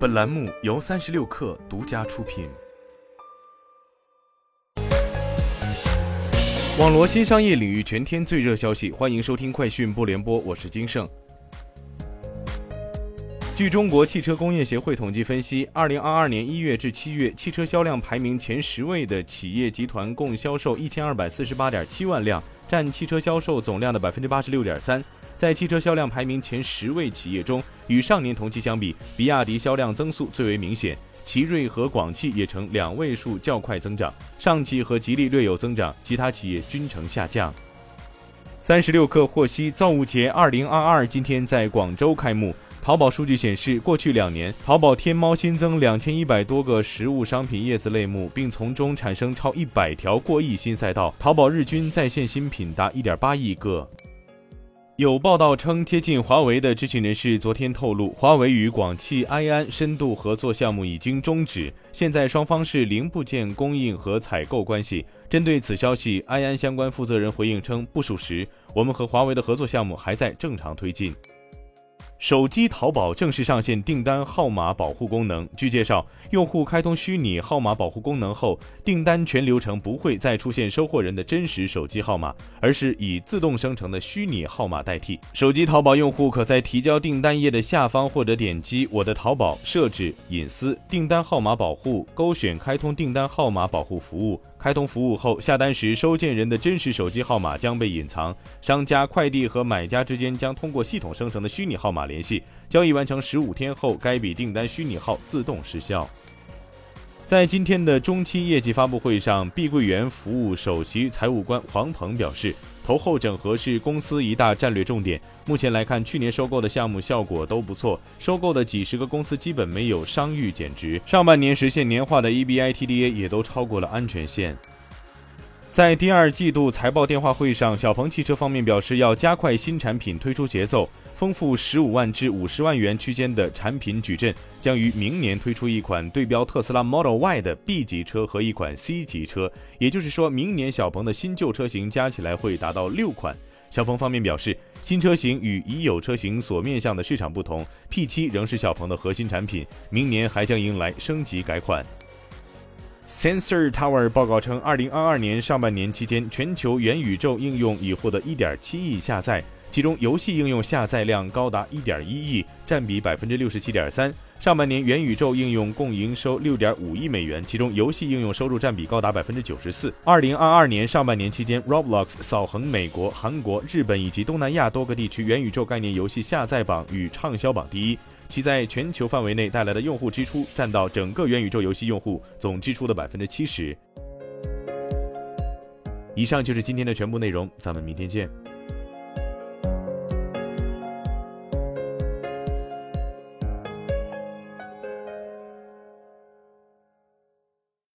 本栏目由三十六氪独家出品。网罗新商业领域全天最热消息，欢迎收听快讯不联播，我是金盛。据中国汽车工业协会统计分析，二零二二年一月至七月，汽车销量排名前十位的企业集团共销售一千二百四十八点七万辆，占汽车销售总量的百分之八十六点三。在汽车销量排名前十位企业中，与上年同期相比，比亚迪销量增速最为明显，奇瑞和广汽也呈两位数较快增长，上汽和吉利略有增长，其他企业均呈下降。三十六氪获悉，造物节二零二二今天在广州开幕。淘宝数据显示，过去两年，淘宝天猫新增两千一百多个实物商品叶子类目，并从中产生超一百条过亿新赛道。淘宝日均在线新品达一点八亿个。有报道称，接近华为的知情人士昨天透露，华为与广汽埃安深度合作项目已经终止，现在双方是零部件供应和采购关系。针对此消息，埃安相关负责人回应称不属实，我们和华为的合作项目还在正常推进。手机淘宝正式上线订单号码保护功能。据介绍，用户开通虚拟号码保护功能后，订单全流程不会再出现收货人的真实手机号码，而是以自动生成的虚拟号码代替。手机淘宝用户可在提交订单页的下方或者点击“我的淘宝”设置隐私订单号码保护，勾选开通订单号码保护服务。开通服务后，下单时收件人的真实手机号码将被隐藏，商家、快递和买家之间将通过系统生成的虚拟号码联系。交易完成十五天后，该笔订单虚拟号自动失效。在今天的中期业绩发布会上，碧桂园服务首席财务官黄鹏表示。投后整合是公司一大战略重点。目前来看，去年收购的项目效果都不错，收购的几十个公司基本没有商誉减值。上半年实现年化的 EBITDA 也都超过了安全线。在第二季度财报电话会上，小鹏汽车方面表示要加快新产品推出节奏。丰富十五万至五十万元区间的产品矩阵，将于明年推出一款对标特斯拉 Model Y 的 B 级车和一款 C 级车。也就是说明年小鹏的新旧车型加起来会达到六款。小鹏方面表示，新车型与已有车型所面向的市场不同，P7 仍是小鹏的核心产品，明年还将迎来升级改款。Sensor Tower 报告称，二零二二年上半年期间，全球元宇宙应用已获得一点七亿下载。其中，游戏应用下载量高达一点一亿，占比百分之六十七点三。上半年，元宇宙应用共营收六点五亿美元，其中游戏应用收入占比高达百分之九十四。二零二二年上半年期间，Roblox 扫横美国、韩国、日本以及东南亚多个地区元宇宙概念游戏下载榜与畅销榜第一，其在全球范围内带来的用户支出占到整个元宇宙游戏用户总支出的百分之七十。以上就是今天的全部内容，咱们明天见。